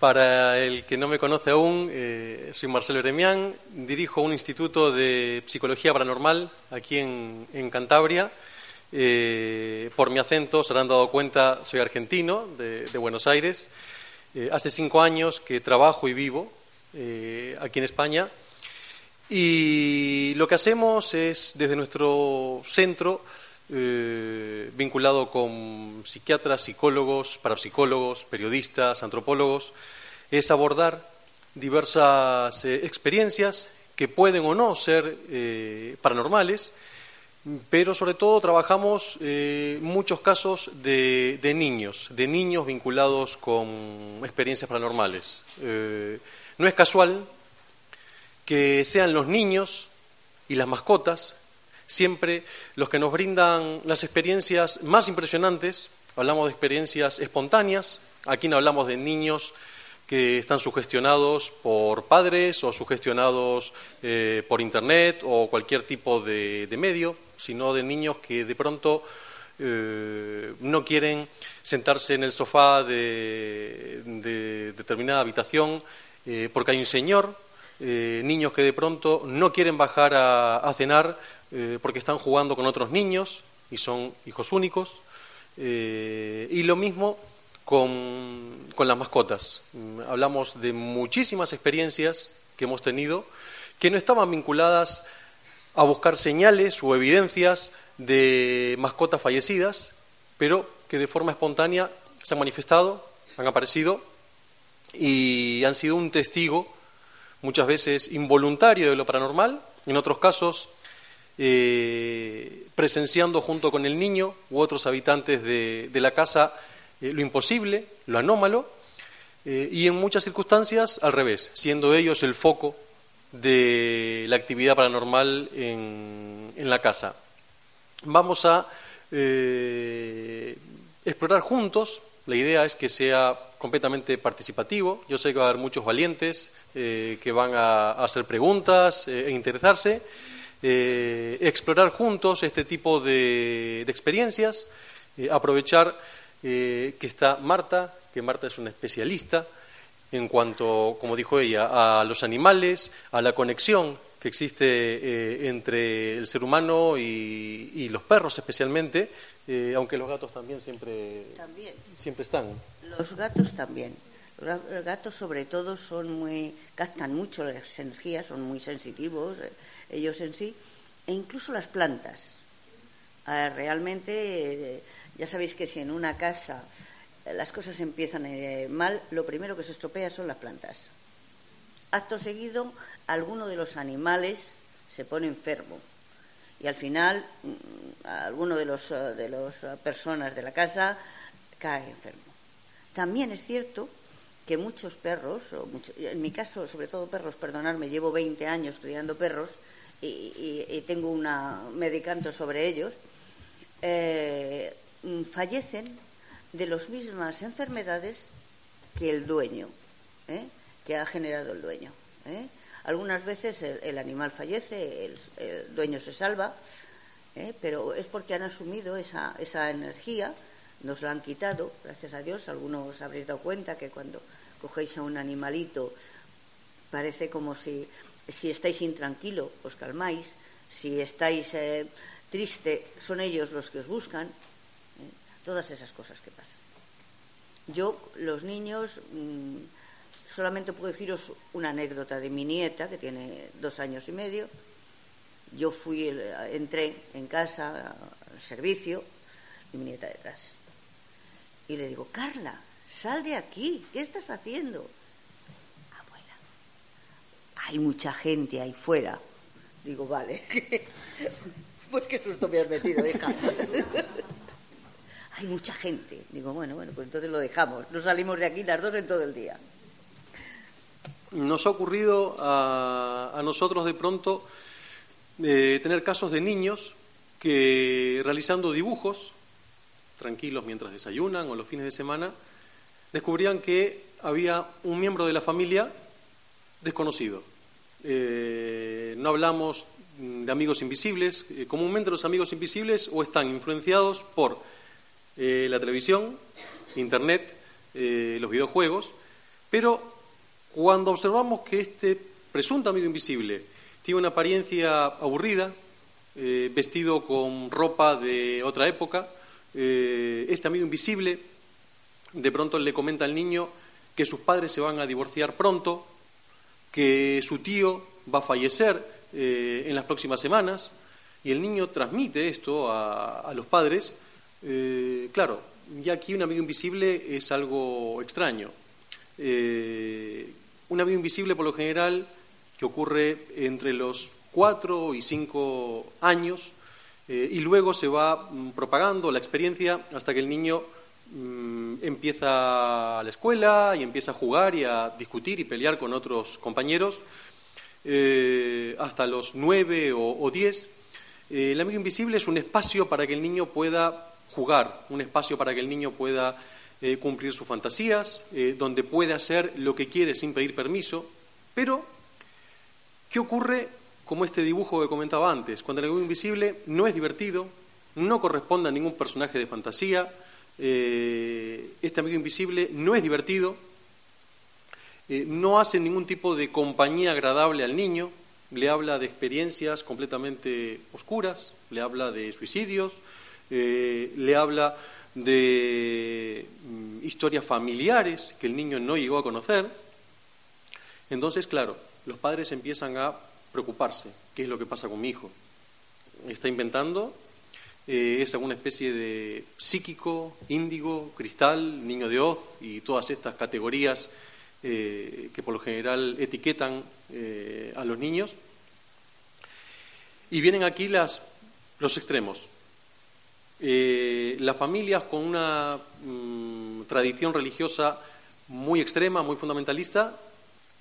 Para el que no me conoce aún, eh, soy Marcelo Eremián, dirijo un instituto de psicología paranormal aquí en, Cantabria. Eh, por mi acento se habrán dado cuenta, soy argentino, de, Buenos Aires. Eh, hace cinco años que trabajo y vivo aquí en España. Y lo que hacemos es, desde nuestro centro, vinculado con psiquiatras, psicólogos, parapsicólogos, periodistas, antropólogos, es abordar diversas eh, experiencias que pueden o no ser eh, paranormales, pero sobre todo trabajamos eh, muchos casos de, niños, de niños vinculados con experiencias paranormales. no es casual que sean los niños y las mascotas siempre los que nos brindan las experiencias más impresionantes. Hablamos de experiencias espontáneas, aquí no hablamos de niños que están sugestionados por padres o sugestionados eh, por Internet o cualquier tipo de, medio, sino de niños que de pronto eh, no quieren sentarse en el sofá de, determinada habitación eh, porque hay un señor, niños que de pronto no quieren bajar a, cenar porque están jugando con otros niños y son hijos únicos. y lo mismo con, las mascotas. Mm, hablamos de muchísimas experiencias que hemos tenido que no estaban vinculadas a buscar señales o evidencias de mascotas fallecidas, pero que de forma espontánea se han manifestado, han aparecido y han sido un testigo, muchas veces involuntario de lo paranormal, en otros casos eh, presenciando junto con el niño u otros habitantes de la casa eh, lo imposible, lo anómalo, eh, y en muchas circunstancias al revés, siendo ellos el foco de la actividad paranormal en, la casa. Vamos a explorar juntos, la idea es que sea completamente participativo, yo sé que va a haber muchos valientes que van a, hacer preguntas e interesarse, explorar juntos este tipo de experiencias, aprovechar eh, que está Marta, que Marta es una especialista en cuanto, como dijo ella, a los animales, a la conexión que existe eh, entre el ser humano y, los perros especialmente, eh, aunque los gatos también siempre, siempre están. Los gatos también. Los gatos sobre todo son muy, captan mucho las energías, son muy sensitivos ellos en sí, e incluso las plantas. Ah, realmente ya sabéis que si en una casa eh, las cosas empiezan eh, mal, lo primero que se estropea son las plantas. Acto seguido, alguno de los animales se pone enfermo y al final mm, alguno de los eh, de las personas de la casa cae enfermo. También es cierto que muchos perros, en mi caso, sobre todo perros, perdonadme, llevo 20 años criando perros y, tengo una medicamento sobre ellos, Mm, fallecen de las mismas enfermedades que el dueño, ¿eh? Que ha generado el dueño. ¿eh? Algunas veces el, animal fallece, el, dueño se salva, ¿eh? pero es porque han asumido esa, esa energía, nos la han quitado, gracias a Dios. Algunos habréis dado cuenta que cuando cogéis a un animalito parece como si, si estáis intranquilo, os calmáis, si estáis triste, son ellos los que os buscan, todas esas cosas que pasan. Yo, los niños, mm, solamente puedo deciros una anécdota de mi nieta, que tiene dos años y medio. Yo fui, entré en casa al servicio y mi nieta detrás. Y le digo, Carla, sal de aquí, ¿qué estás haciendo? Abuela, hay mucha gente ahí fuera. Digo, vale. pues qué susto me has metido, hija. hay mucha gente. Digo, bueno, bueno, pues entonces lo dejamos. No salimos de aquí las dos en todo el día. Nos ha ocurrido a, nosotros de pronto eh, tener casos de niños que realizando dibujos, tranquilos mientras desayunan o los fines de semana, descubrían que había un miembro de la familia desconocido. Eh, no hablamos de amigos invisibles. Eh, comúnmente los amigos invisibles o están influenciados por la televisión, Internet, los videojuegos, pero cuando observamos que este presunto amigo invisible tiene una apariencia aburrida, eh, vestido con ropa de otra época, eh, este amigo invisible de pronto le comenta al niño que sus padres se van a divorciar pronto, que su tío va a fallecer eh, en las próximas semanas, y el niño transmite esto a, los padres. claro, ya aquí un amigo invisible es algo extraño. Un amigo invisible, por lo general, que ocurre entre los cuatro y cinco años, eh, y luego se va mm, propagando la experiencia hasta que el niño mm, empieza a la escuela y empieza a jugar y a discutir y pelear con otros compañeros eh, hasta los nueve o, diez. Eh, el amigo invisible es un espacio para que el niño pueda jugar, un espacio para que el niño pueda eh, cumplir sus fantasías, eh, donde puede hacer lo que quiere sin pedir permiso, pero ¿qué ocurre como este dibujo que comentaba antes? Cuando el amigo invisible no es divertido, no corresponde a ningún personaje de fantasía, eh, este amigo invisible no es divertido, no hace ningún tipo de compañía agradable al niño, le habla de experiencias completamente oscuras, le habla de suicidios, le habla de historias familiares que el niño no llegó a conocer. Entonces, claro, los padres empiezan a preocuparse. ¿Qué es lo que pasa con mi hijo? ¿Está inventando? Eh, ¿Es alguna especie de psíquico, índigo, cristal, niño de hoz y todas estas categorías eh, que por lo general etiquetan eh, a los niños? Y vienen aquí las, los extremos. Las familias con una mm, tradición religiosa muy extrema, muy fundamentalista,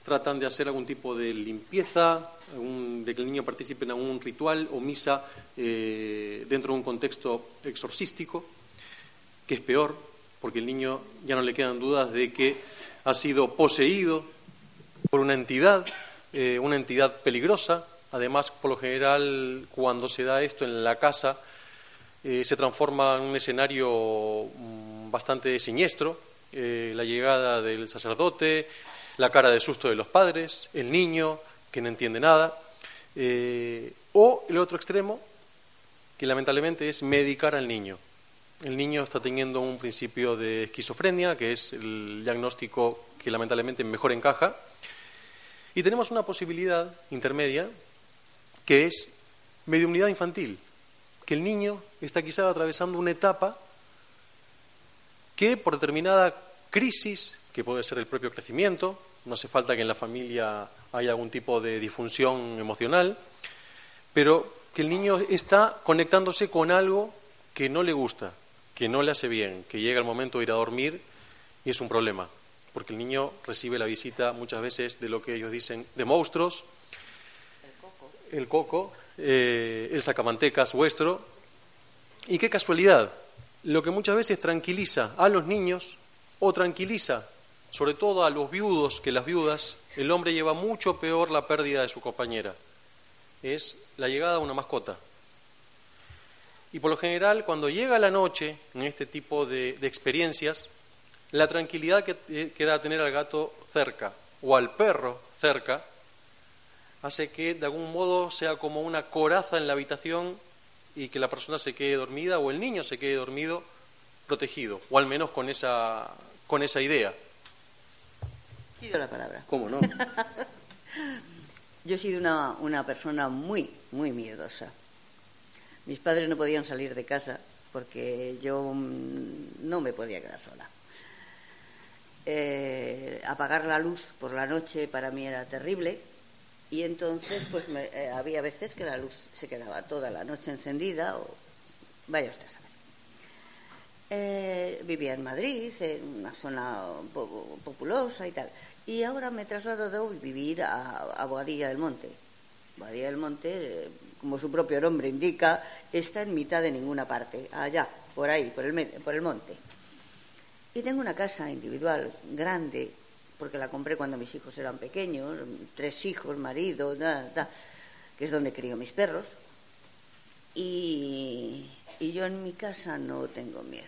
tratan de hacer algún tipo de limpieza, de que el niño participe en algún ritual o misa eh, dentro de un contexto exorcístico, que es peor, porque el niño ya no le quedan dudas de que ha sido poseído por una entidad, eh, una entidad peligrosa. Además, por lo general, cuando se da esto en la casa, eh, se transforma en un escenario bastante siniestro, eh, la llegada del sacerdote, la cara de susto de los padres, el niño que no entiende nada, eh, o el otro extremo, que lamentablemente es medicar al niño. El niño está teniendo un principio de esquizofrenia, que es el diagnóstico que lamentablemente mejor encaja, y tenemos una posibilidad intermedia, que es mediunidad infantil, que el niño está quizá atravesando una etapa que por determinada crisis, que puede ser el propio crecimiento, no hace falta que en la familia haya algún tipo de disfunción emocional, pero que el niño está conectándose con algo que no le gusta, que no le hace bien, que llega el momento de ir a dormir y es un problema, porque el niño recibe la visita muchas veces de lo que ellos dicen de monstruos, el coco, el eh, el sacamantecas vuestro. Y qué casualidad, lo que muchas veces tranquiliza a los niños o tranquiliza sobre todo a los viudos que las viudas, el hombre lleva mucho peor la pérdida de su compañera. Es la llegada de una mascota. Y por lo general, cuando llega la noche, en este tipo de, experiencias, la tranquilidad que, eh, que da tener al gato cerca o al perro cerca hace que de algún modo sea como una coraza en la habitación y que la persona se quede dormida o el niño se quede dormido protegido, o al menos con esa, con esa idea. Pido la palabra. ¿Cómo no? Yo he sido una, una persona muy, muy miedosa. Mis padres no podían salir de casa porque yo mm, no me podía quedar sola. Eh, apagar la luz por la noche para mí era terrible Y entonces, pues eh, había veces que la luz se quedaba toda la noche encendida o vaya usted a saber. Eh, vivía en Madrid, en una zona populosa y tal. Y ahora me he trasladado a vivir a, a Boadilla del Monte. Boadilla del Monte, como su propio nombre indica, está en mitad de ninguna parte, allá, por ahí, por el, por el monte. Y tengo una casa individual grande, porque la compré cuando mis hijos eran pequeños, tres hijos, marido, que es donde crío mis perros. Y, y yo en mi casa no tengo miedo.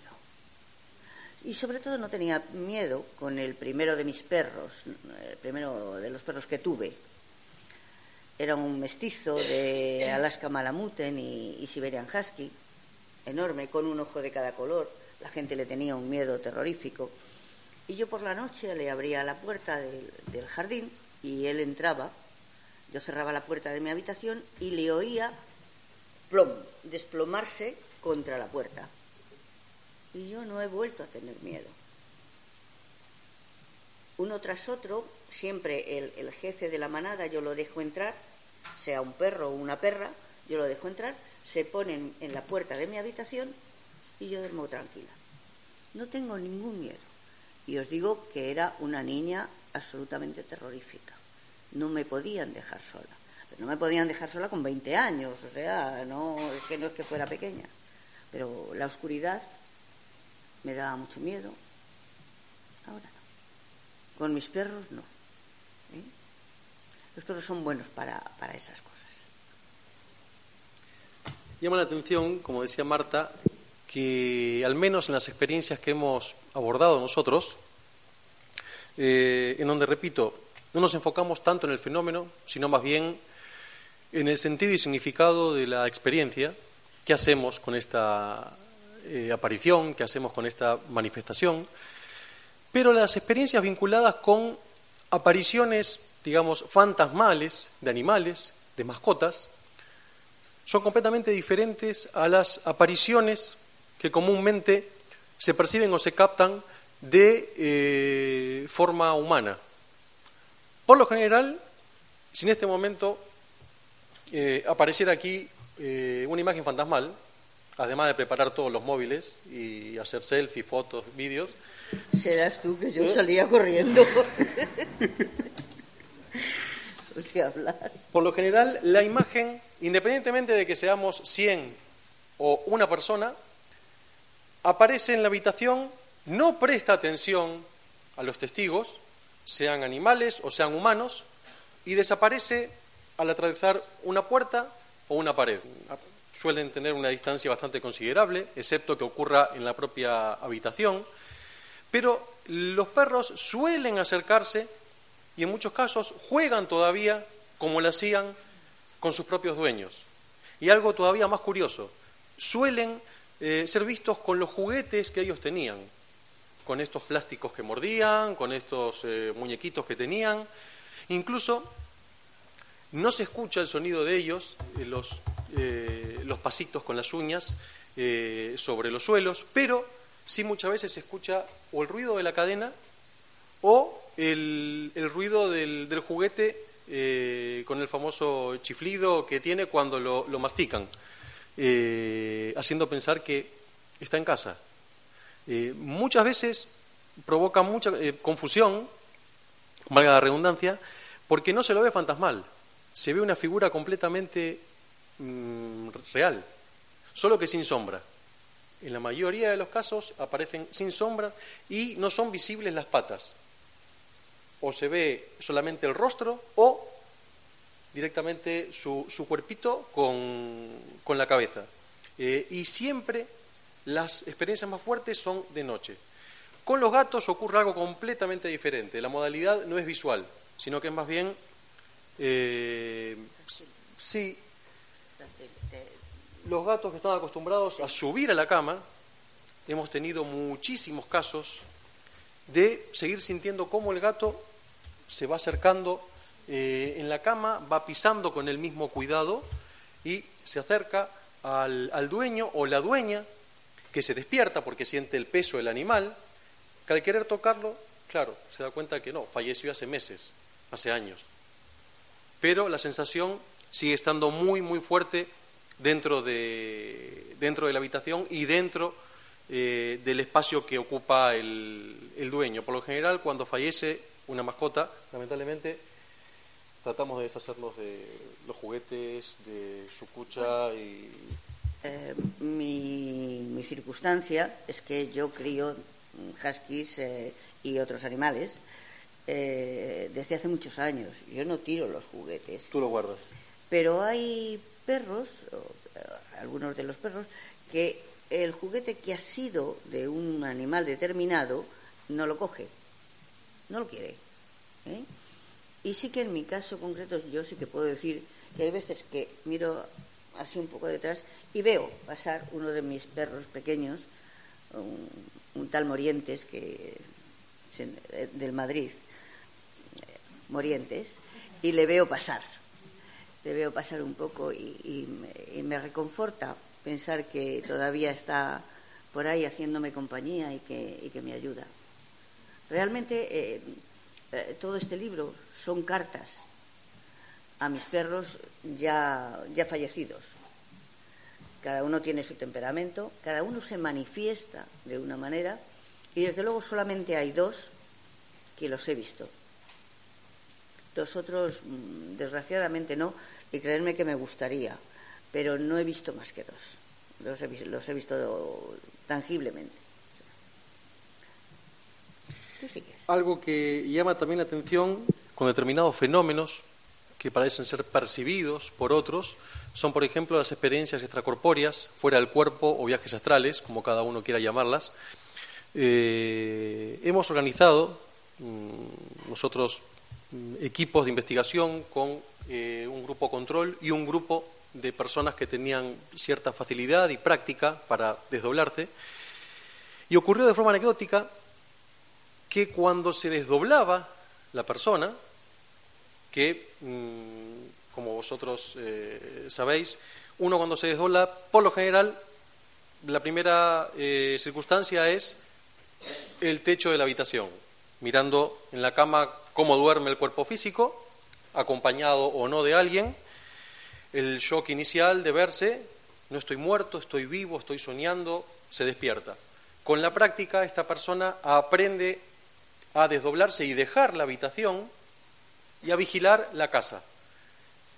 Y sobre todo no tenía miedo con el primero de mis perros, el primero de los perros que tuve. Era un mestizo de Alaska Malamuten y, y Siberian Husky, enorme, con un ojo de cada color. La gente le tenía un miedo terrorífico. Y yo por la noche le abría la puerta del, jardín y él entraba. Yo cerraba la puerta de mi habitación y le oía plom, desplomarse contra la puerta. Y yo no he vuelto a tener miedo. Uno tras otro, siempre el, el jefe de la manada yo lo dejo entrar, sea un perro o una perra, yo lo dejo entrar, se ponen en la puerta de mi habitación y yo duermo tranquila. No tengo ningún miedo. Y os digo que era una niña absolutamente terrorífica. No me podían dejar sola. Pero no me podían dejar sola con 20 años, o sea, no es que no es que fuera pequeña. Pero la oscuridad me daba mucho miedo. Ahora no. Con mis perros no. ¿eh? Los perros son buenos para, para esas cosas. Llama la atención, como decía Marta, que al menos en las experiencias que hemos abordado nosotros, eh, en donde, repito, no nos enfocamos tanto en el fenómeno, sino más bien en el sentido y significado de la experiencia, qué hacemos con esta eh, aparición, qué hacemos con esta manifestación, pero las experiencias vinculadas con apariciones, digamos, fantasmales de animales, de mascotas, son completamente diferentes a las apariciones que comúnmente se perciben o se captan de eh, forma humana. Por lo general, si en este momento eh, apareciera aquí eh, una imagen fantasmal, además de preparar todos los móviles y hacer selfies, fotos, vídeos. Serás tú que yo salía corriendo. Por lo general, la imagen, independientemente de que seamos 100 o una persona, aparece en la habitación, no presta atención a los testigos, sean animales o sean humanos, y desaparece al atravesar una puerta o una pared. Suelen tener una distancia bastante considerable, excepto que ocurra en la propia habitación, pero los perros suelen acercarse y en muchos casos juegan todavía como lo hacían con sus propios dueños. Y algo todavía más curioso, suelen eh, ser vistos con los juguetes que ellos tenían, con estos plásticos que mordían, con estos eh, muñequitos que tenían. Incluso no se escucha el sonido de ellos, eh, los, los pasitos con las uñas sobre los suelos, pero sí muchas veces se escucha o el ruido de la cadena o el, ruido del, juguete con el famoso chiflido que tiene cuando lo mastican. Eh, haciendo pensar que está en casa. Eh, muchas veces provoca mucha eh, confusión, valga la redundancia, porque no se lo ve fantasmal, se ve una figura completamente mm, real, solo que sin sombra. En la mayoría de los casos aparecen sin sombra y no son visibles las patas. O se ve solamente el rostro o directamente su, su cuerpito con, con, la cabeza. Eh, y siempre las experiencias más fuertes son de noche. Con los gatos ocurre algo completamente diferente. La modalidad no es visual, sino que es más bien... Eh, sí, los gatos que están acostumbrados a subir a la cama, hemos tenido muchísimos casos de seguir sintiendo cómo el gato se va acercando eh, en la cama, va pisando con el mismo cuidado y se acerca al, dueño o la dueña que se despierta porque siente el peso del animal, que al querer tocarlo, claro, se da cuenta que no, falleció hace meses, hace años. pero la sensación sigue estando muy, muy fuerte dentro de, dentro de la habitación y dentro eh, del espacio que ocupa el dueño. Por lo general, cuando fallece una mascota, lamentablemente, tratamos de deshacernos de los juguetes, de su cucha y... Eh, mi, mi, circunstancia es que yo crío huskies eh, y otros animales eh, desde hace muchos años. Yo no tiro los juguetes. Tú lo guardas. Pero hay perros, algunos de los perros, que el juguete que ha sido de un animal determinado no lo coge, no lo quiere. Y sí que en mi caso concreto yo sí que puedo decir que hay veces que miro así un poco detrás y veo pasar uno de mis perros pequeños, un, tal Morientes, que eh, del Madrid, Morientes, y le veo pasar. Le veo pasar un poco y, me, reconforta pensar que todavía está por ahí haciéndome compañía y que, me ayuda. Realmente eh, eh, todo este libro son cartas a mis perros ya, ya fallecidos. Cada uno tiene su temperamento, cada uno se manifiesta de una manera y desde luego solamente hay dos que los he visto. Los otros, mm, desgraciadamente, no, y creerme que me gustaría, pero no he visto más que dos. Los he, los he visto tangiblemente. Algo que llama también la atención con determinados fenómenos que parecen ser percibidos por otros son, por ejemplo, las experiencias extracorpóreas, fuera del cuerpo o viajes astrales, como cada uno quiera llamarlas. Eh, hemos organizado mm, nosotros mm, equipos de investigación con eh, un grupo control y un grupo de personas que tenían cierta facilidad y práctica para desdoblarse. Y ocurrió de forma anecdótica que cuando se desdoblaba la persona, que, mm, como vosotros eh, sabéis, uno cuando se desdobla, por lo general, la primera eh, circunstancia es el techo de la habitación, mirando en la cama cómo duerme el cuerpo físico, acompañado o no de alguien, el shock inicial de verse, no estoy muerto, estoy vivo, estoy soñando, se despierta. Con la práctica, esta persona aprende a desdoblarse y dejar la habitación y a vigilar la casa.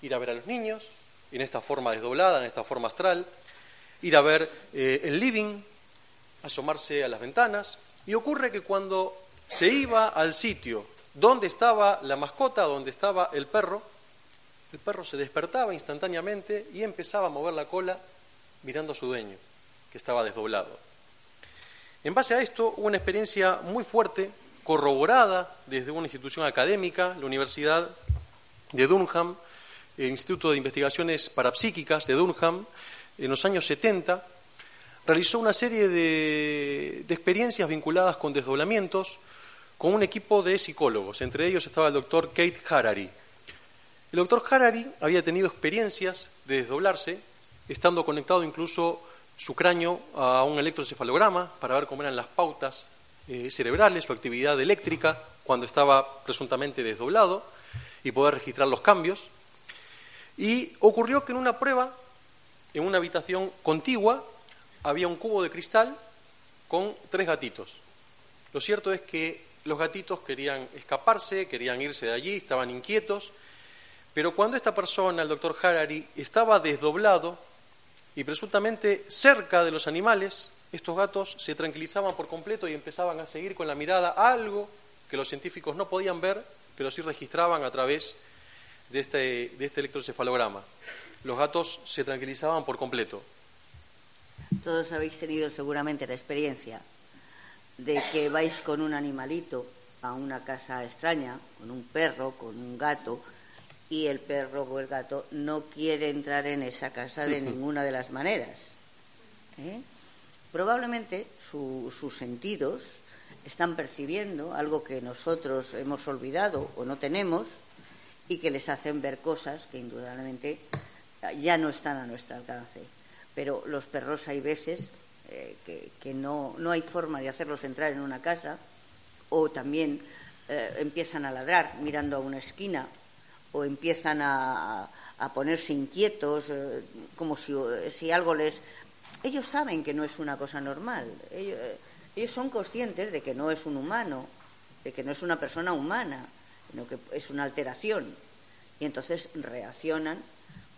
Ir a ver a los niños, en esta forma desdoblada, en esta forma astral, ir a ver eh, el living, asomarse a las ventanas, y ocurre que cuando se iba al sitio donde estaba la mascota, donde estaba el perro, el perro se despertaba instantáneamente y empezaba a mover la cola mirando a su dueño, que estaba desdoblado. En base a esto hubo una experiencia muy fuerte corroborada desde una institución académica, la Universidad de Durham, el Instituto de Investigaciones Parapsíquicas de Durham, en los años 70, realizó una serie de, experiencias vinculadas con desdoblamientos con un equipo de psicólogos. Entre ellos estaba el doctor Kate Harary. El doctor Harary había tenido experiencias de desdoblarse, estando conectado incluso su cráneo a un electrocefalograma para ver cómo eran las pautas eh, cerebrales, su actividad eléctrica cuando estaba presuntamente desdoblado y poder registrar los cambios. Y ocurrió que en una prueba, en una habitación contigua, había un cubo de cristal con tres gatitos. Lo cierto es que los gatitos querían escaparse, querían irse de allí, estaban inquietos, pero cuando esta persona, el doctor Harari, estaba desdoblado y presuntamente cerca de los animales, estos gatos se tranquilizaban por completo y empezaban a seguir con la mirada algo que los científicos no podían ver, pero sí registraban a través de este, de este electrocefalograma. Los gatos se tranquilizaban por completo. Todos habéis tenido seguramente la experiencia de que vais con un animalito a una casa extraña, con un perro, con un gato, y el perro o el gato no quiere entrar en esa casa de ninguna de las maneras. ¿eh? Probablemente sus sentidos están percibiendo algo que nosotros hemos olvidado o no tenemos y que les hacen ver cosas que indudablemente ya no están a nuestro alcance. Pero los perros hay veces eh, que, no, no, hay forma de hacerlos entrar en una casa o también eh, empiezan a ladrar mirando a una esquina o empiezan a, ponerse inquietos, eh, como si, si, algo les... Ellos saben que no es una cosa normal, ellos, ellos son conscientes de que no es un humano, de que no es una persona humana, sino que es una alteración. Y entonces reaccionan,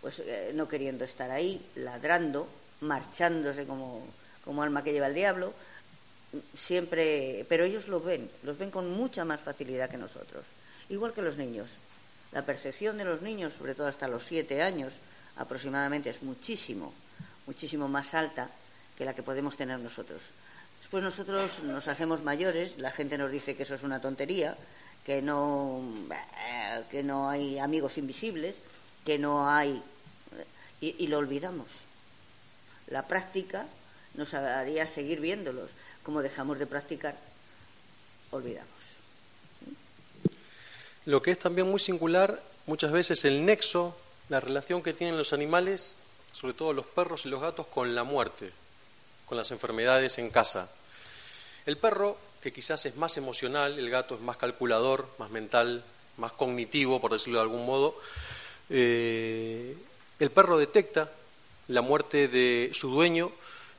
pues eh, no queriendo estar ahí, ladrando, marchándose como, como alma que lleva el diablo, siempre, pero ellos lo ven, los ven con mucha más facilidad que nosotros, igual que los niños. La percepción de los niños, sobre todo hasta los siete años aproximadamente, es muchísimo, muchísimo más alta que la que podemos tener nosotros. Después nosotros nos hacemos mayores, la gente nos dice que eso es una tontería, que no, que no hay amigos invisibles, que no hay. Y, lo olvidamos. La práctica nos haría seguir viéndolos. Como dejamos de practicar, olvidamos. Lo que es también muy singular, muchas veces el nexo, la relación que tienen los animales, sobre todo los perros y los gatos, con la muerte con las enfermedades en casa. El perro, que quizás es más emocional, el gato es más calculador, más mental, más cognitivo, por decirlo de algún modo, eh, el perro detecta la muerte de su dueño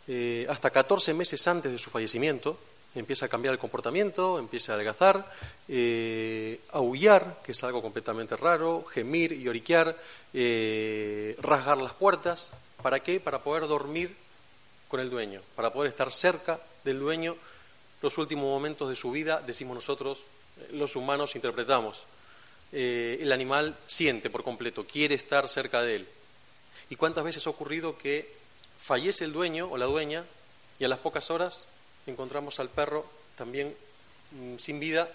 eh, hasta 14 meses antes de su fallecimiento, empieza a cambiar el comportamiento, empieza a adelgazar, eh, aullar, que es algo completamente raro, gemir y oriquear, rasgar las puertas. ¿Para qué? Para poder dormir con el dueño, para poder estar cerca del dueño los últimos momentos de su vida, decimos nosotros, eh, los humanos interpretamos. Eh, el animal siente por completo, quiere estar cerca de él. ¿Y cuántas veces ha ocurrido que fallece el dueño o la dueña y a las pocas horas encontramos al perro también mm, sin vida,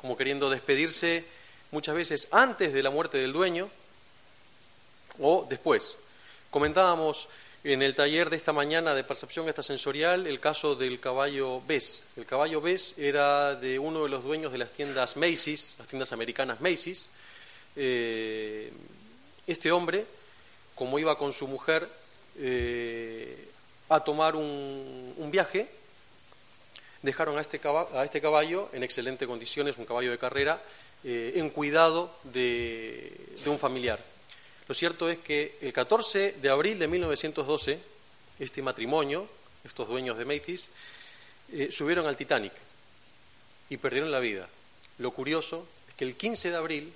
como queriendo despedirse muchas veces antes de la muerte del dueño o después? Comentábamos en el taller de esta mañana de percepción extrasensorial el caso del caballo Bess. El caballo Bess era de uno de los dueños de las tiendas Macy's, las tiendas americanas Macy's. Eh, este hombre, como iba con su mujer eh, a tomar un, viaje, dejaron a este, caballo, a este, caballo, en excelentes condiciones, un caballo de carrera, eh, en cuidado de un familiar. Lo cierto es que el 14 de abril de 1912, este matrimonio, estos dueños de Macy's, eh, subieron al Titanic y perdieron la vida. Lo curioso es que el 15 de abril,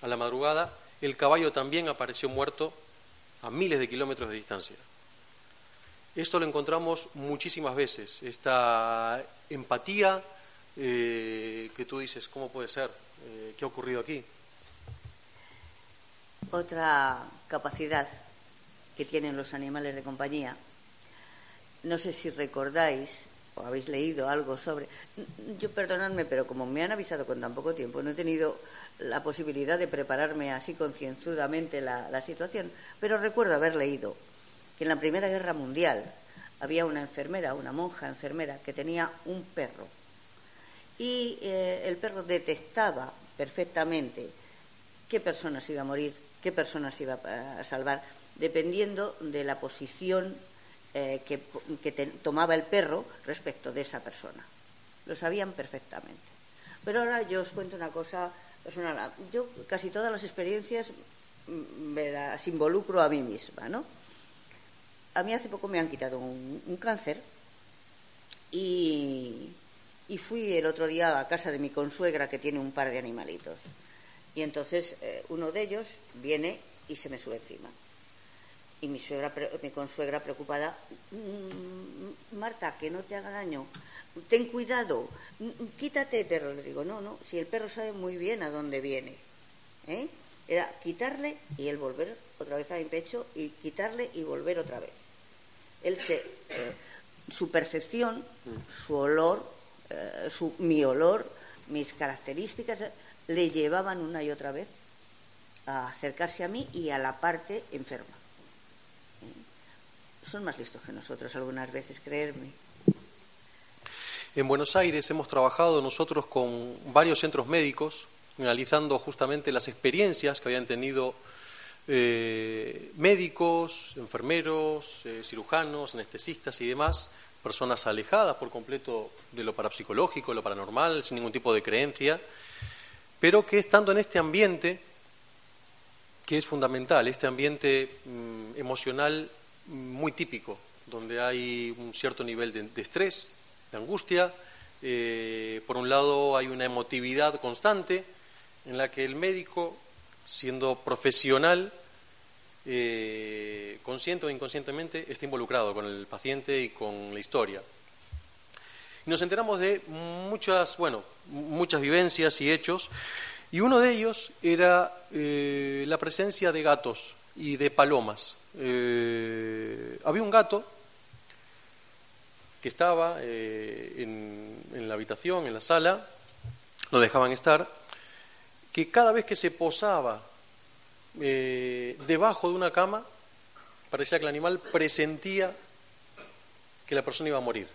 a la madrugada, el caballo también apareció muerto a miles de kilómetros de distancia. Esto lo encontramos muchísimas veces, esta empatía eh, que tú dices, ¿cómo puede ser? Eh, ¿Qué ha ocurrido aquí? Otra capacidad que tienen los animales de compañía, no sé si recordáis o habéis leído algo sobre. Yo, perdonadme, pero como me han avisado con tan poco tiempo, no he tenido la posibilidad de prepararme así concienzudamente la, la situación, pero recuerdo haber leído que en la Primera Guerra Mundial había una enfermera, una monja enfermera, que tenía un perro. Y eh, el perro detectaba perfectamente qué persona se iba a morir, qué personas iba a salvar, dependiendo de la posición eh, que, tomaba el perro respecto de esa persona. Lo sabían perfectamente. Pero ahora yo os cuento una cosa personal. Yo casi todas las experiencias mm, me las involucro a mí misma, ¿no? A mí hace poco me han quitado un, cáncer y, fui el otro día a casa de mi consuegra que tiene un par de animalitos. Y entonces eh, uno de ellos viene y se me sube encima. Y mi, suegra, mi consuegra preocupada, mm, Marta, que no te haga daño, ten cuidado, quítate perro. Le digo, no, no, si el perro sabe muy bien a dónde viene. ¿eh? Era quitarle y él volver otra vez a mi pecho y quitarle y volver otra vez. Él se, eh, su percepción, su olor, su, mi olor, mis características, le llevaban una y otra vez a acercarse a mí y a la parte enferma. ¿Eh? Son más listos que nosotros algunas veces, creerme. En Buenos Aires hemos trabajado nosotros con varios centros médicos, analizando justamente las experiencias que habían tenido eh, médicos, enfermeros, eh, cirujanos, anestesistas y demás, personas alejadas por completo de lo parapsicológico, lo paranormal, sin ningún tipo de creencia, pero que estando en este ambiente que es fundamental, este ambiente mm, emocional muy típico, donde hay un cierto nivel de, estrés, de angustia. Eh, por un lado, hay una emotividad constante en la que el médico, siendo profesional, eh, consciente o inconscientemente, está involucrado con el paciente y con la historia. Y nos enteramos de muchas, bueno, muchas vivencias y hechos y uno de ellos era eh, la presencia de gatos y de palomas. Eh, había un gato que estaba en, la habitación, en la sala, lo dejaban estar, que cada vez que se posaba debajo de una cama, parecía que el animal presentía que la persona iba a morir.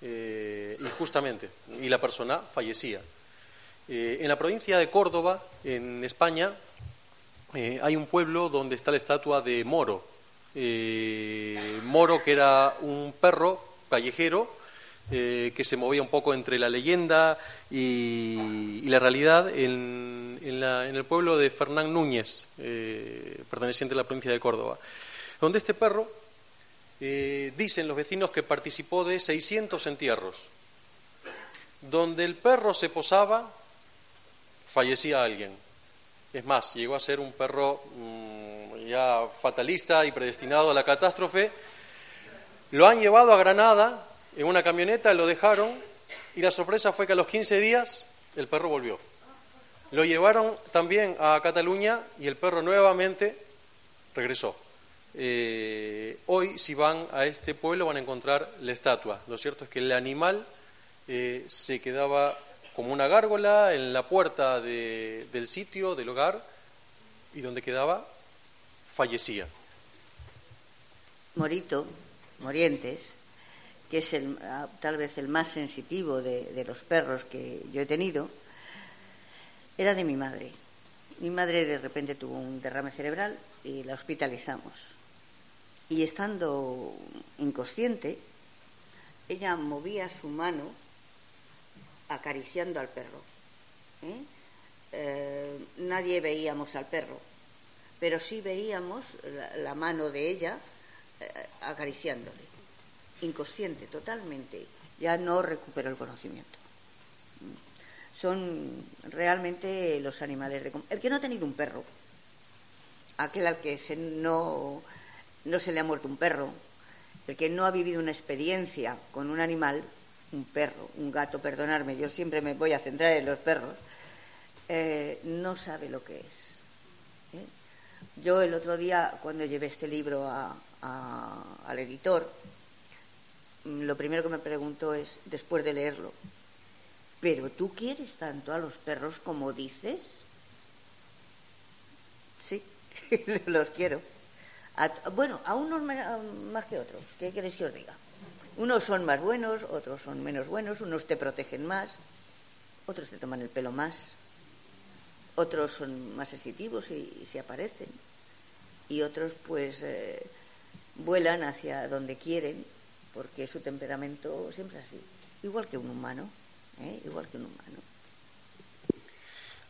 y justamente, y la persona fallecía. Eh, en la provincia de Córdoba, en España, eh, hay un pueblo donde está la estatua de Moro. Eh, Moro, que era un perro callejero que se movía un poco entre la leyenda y, la realidad en, el pueblo de Fernán Núñez, perteneciente a la provincia de Córdoba, donde este perro, dicen los vecinos que participó de 600 entierros, donde el perro se posaba fallecía alguien. Es más, llegó a ser un perro mm, ya fatalista y predestinado a la catástrofe. Lo han llevado a Granada en una camioneta, lo dejaron y la sorpresa fue que a los 15 días el perro volvió. Lo llevaron también a Cataluña y el perro nuevamente regresó. Eh, hoy, si van a este pueblo, van a encontrar la estatua. Lo cierto es que el animal eh, se quedaba como una gárgola en la puerta del sitio, del hogar, y donde quedaba fallecía. Morito, Morientes, que es el, ah, tal vez el más sensitivo de, los perros que yo he tenido, era de mi madre. Mi madre de repente tuvo un derrame cerebral y la hospitalizamos. Y estando inconsciente, ella movía su mano acariciando al perro. ¿eh? Eh, nadie veíamos al perro, pero sí veíamos la, mano de ella eh, acariciándole, inconsciente totalmente, ya no recuperó el conocimiento. Son realmente los animales de... El que no ha tenido un perro, aquel al que no, se le ha muerto un perro, el que no ha vivido una experiencia con un animal, un perro, un gato, perdonarme, yo siempre me voy a centrar en los perros, eh, no sabe lo que es. ¿eh? Yo el otro día, cuando llevé este libro al editor, lo primero que me preguntó es, después de leerlo, ¿pero tú quieres tanto a los perros como dices? Sí, los quiero. bueno, a unos más que otros. ¿Qué queréis que os diga? Unos son más buenos, otros son menos buenos, unos te protegen más, otros te toman el pelo más, otros son más sensitivos y, se aparecen, y otros pues eh, vuelan hacia donde quieren, porque su temperamento siempre es así, igual que un humano, ¿eh? igual que un humano.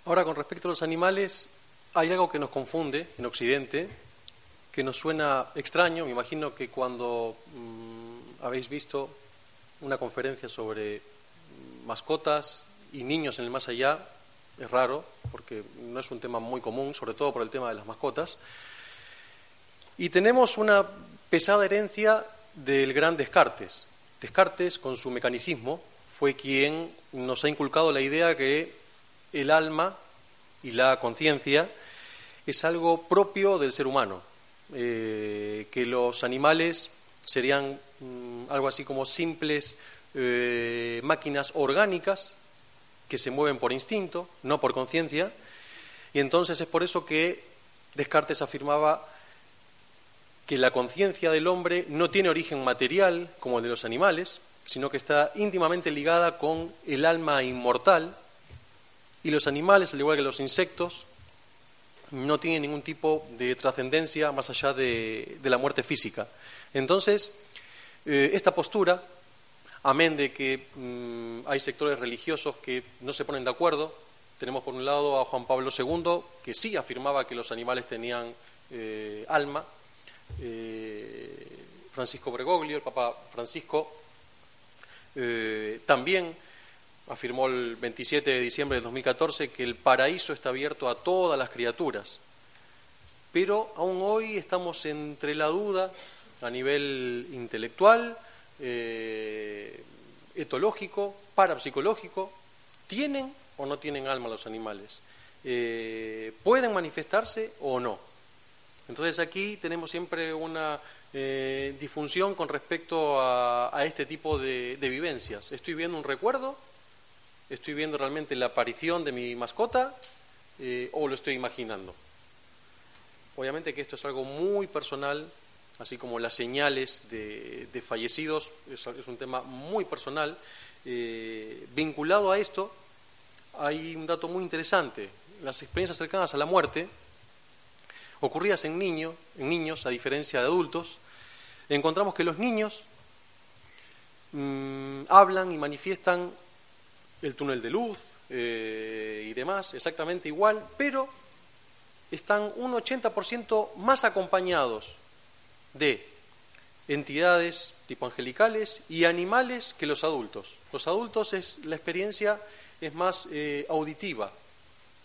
Ahora, con respecto a los animales, hay algo que nos confunde en Occidente, que nos suena extraño. Me imagino que cuando mm, habéis visto una conferencia sobre mascotas y niños en el más allá. Es raro, porque no es un tema muy común, sobre todo por el tema de las mascotas. Y tenemos una pesada herencia del gran Descartes. Descartes, con su mecanicismo, fue quien nos ha inculcado la idea que el alma y la conciencia es algo propio del ser humano, eh, que los animales serían mm, algo así como simples eh, máquinas orgánicas que se mueven por instinto, no por conciencia, y entonces es por eso que Descartes afirmaba que la conciencia del hombre no tiene origen material como el de los animales, sino que está íntimamente ligada con el alma inmortal, y los animales, al igual que los insectos, no tienen ningún tipo de trascendencia más allá de la muerte física. Entonces, eh, esta postura, amén de que mm, hay sectores religiosos que no se ponen de acuerdo Tenemos por un lado a Juan Pablo II, que sí afirmaba que los animales tenían eh, alma. Eh, Francisco Bregoglio, el Papa Francisco, eh, también afirmó el 27 de diciembre de 2014 que el paraíso está abierto a todas las criaturas. Pero aún hoy estamos entre la duda a nivel intelectual, etológico, parapsicológico. ¿Tienen o no tienen alma los animales? Eh, ¿Pueden manifestarse o no? Entonces aquí tenemos siempre una eh, con respecto a, este tipo de, vivencias. ¿Estoy viendo un recuerdo? ¿Estoy viendo realmente la aparición de mi mascota? Eh, ¿O lo estoy imaginando? Obviamente que esto es algo muy personal, así como las señales de, fallecidos, es, un tema muy personal. vinculado a esto, hay un dato muy interesante. Las experiencias cercanas a la muerte, ocurridas en, niños, en niños, a diferencia de adultos, encontramos que los niños mm, hablan y manifiestan el túnel de luz eh, y demás, exactamente igual, pero están un 80% más acompañados de entidades tipo angelicales y animales que los adultos. Los adultos es la experiencia es más eh, auditiva.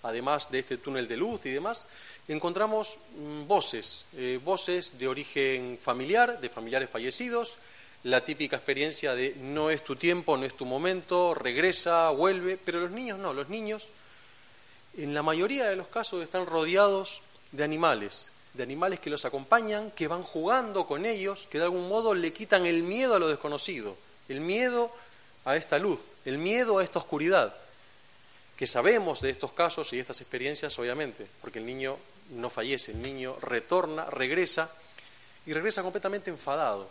Además de este túnel de luz y demás, encontramos mm, voces, eh, voces de origen familiar, de familiares fallecidos, la típica experiencia de no es tu tiempo, no es tu momento, regresa, vuelve, pero los niños no, los niños en la mayoría de los casos están rodeados de animales, de animales que los acompañan, que van jugando con ellos, que de algún modo le quitan el miedo a lo desconocido, el miedo a esta luz, el miedo a esta oscuridad que sabemos de estos casos y de estas experiencias, obviamente, porque el niño no fallece, el niño retorna, regresa y regresa completamente enfadado,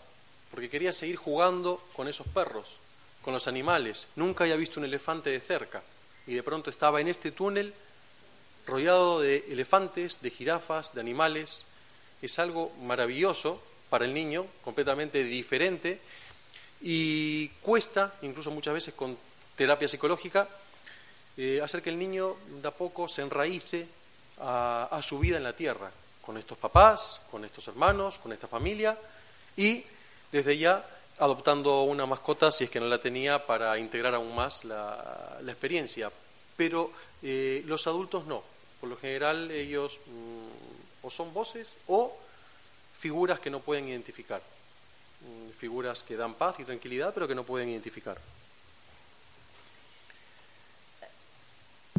porque quería seguir jugando con esos perros, con los animales. Nunca había visto un elefante de cerca y de pronto estaba en este túnel rodeado de elefantes, de jirafas, de animales. Es algo maravilloso para el niño, completamente diferente y cuesta, incluso muchas veces con terapia psicológica, eh, hacer que el niño de a poco se enraíce a, su vida en la tierra, con estos papás, con estos hermanos, con esta familia y desde ya adoptando una mascota si es que no la tenía para integrar aún más la, experiencia. Pero eh, los adultos no. Por lo general ellos mm, o son voces o figuras que no pueden identificar. Mm, figuras que dan paz y tranquilidad pero que no pueden identificar.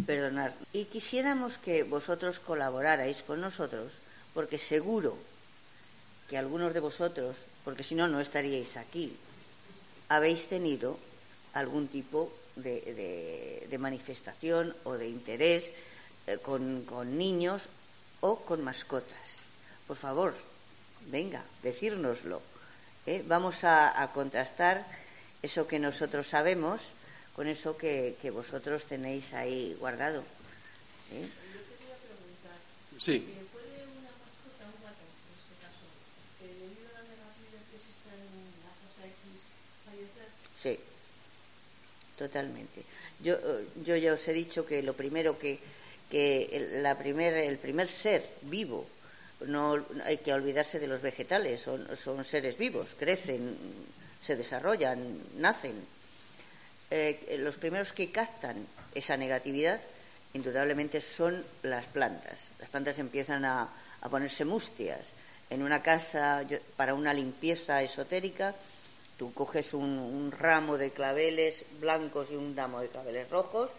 Perdonar. Y quisiéramos que vosotros colaborarais con nosotros, porque seguro que algunos de vosotros, porque si no, no estaríais aquí, habéis tenido algún tipo de, manifestación o de interés eh, con, niños o con mascotas. Por favor, venga, decírnoslo. ¿eh? Vamos a contrastar eso que nosotros sabemos con eso que, vosotros tenéis ahí guardado. ¿eh? Sí. ¿Puede una mascota, un gato, en este caso, que debido a la negativa que existe en la fase X, fallecer? Sí, totalmente. Yo, yo ya os he dicho que lo primero que, que el, la primer, el primer ser vivo, no hay que olvidarse de los vegetales, son, son seres vivos, crecen, se desarrollan, nacen eh, los primeros que captan esa negatividad, indudablemente, son las plantas. Las plantas empiezan a, ponerse mustias. En una casa, para una limpieza esotérica, tú coges un, ramo de claveles blancos y un ramo de claveles rojos,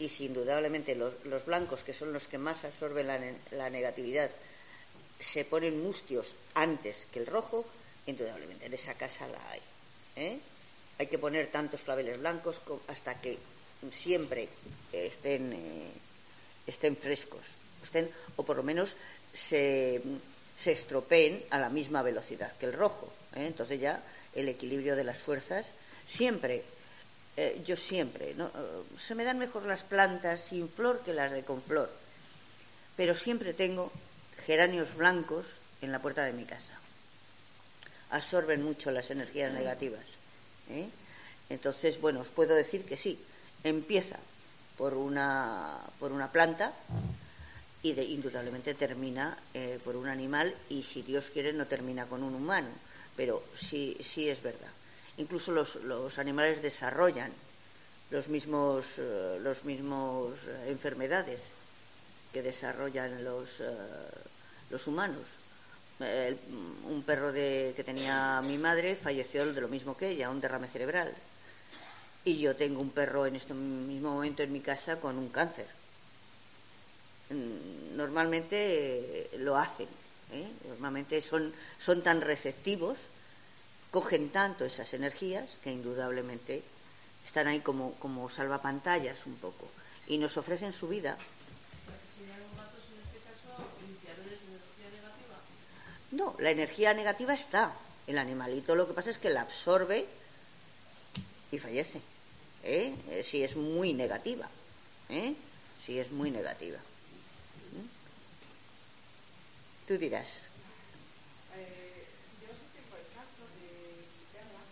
y si indudablemente los, blancos, que son los que más absorben la, negatividad, se ponen mustios antes que el rojo, indudablemente en esa casa la hay. ¿eh? Hay que poner tantos claveles blancos hasta que siempre estén, eh, estén frescos, estén, o por lo menos se, estropeen a la misma velocidad que el rojo. ¿eh? Entonces ya el equilibrio de las fuerzas siempre, eh, yo siempre, ¿no? se me dan mejor las plantas sin flor que las de con flor, pero siempre tengo geranios blancos en la puerta de mi casa. Absorben mucho las energías negativas. ¿Eh? Entonces, bueno, os puedo decir que sí, empieza por una, por una planta y de, indudablemente termina eh, por un animal y si Dios quiere no termina con un humano, pero sí, sí es verdad. Incluso los, los animales desarrollan los mismos, eh, los mismos enfermedades que desarrollan los, los humanos. Un perro de, que tenía mi madre falleció de lo mismo que ella, un derrame cerebral. Y yo tengo un perro en este mismo momento en mi casa con un cáncer. Mm, normalmente eh, lo hacen, ¿eh? normalmente son, son tan receptivos, cogen tanto esas energías que indudablemente están ahí como, como salvapantallas un poco y nos ofrecen su vida. No, la energía negativa está. El animalito lo que pasa es que la absorbe y fallece. ¿eh? Eh, si es muy negativa, ¿eh? si es muy negativa. ¿Mm? Tú dirás. Eh, yo sí tengo el caso de mi perra.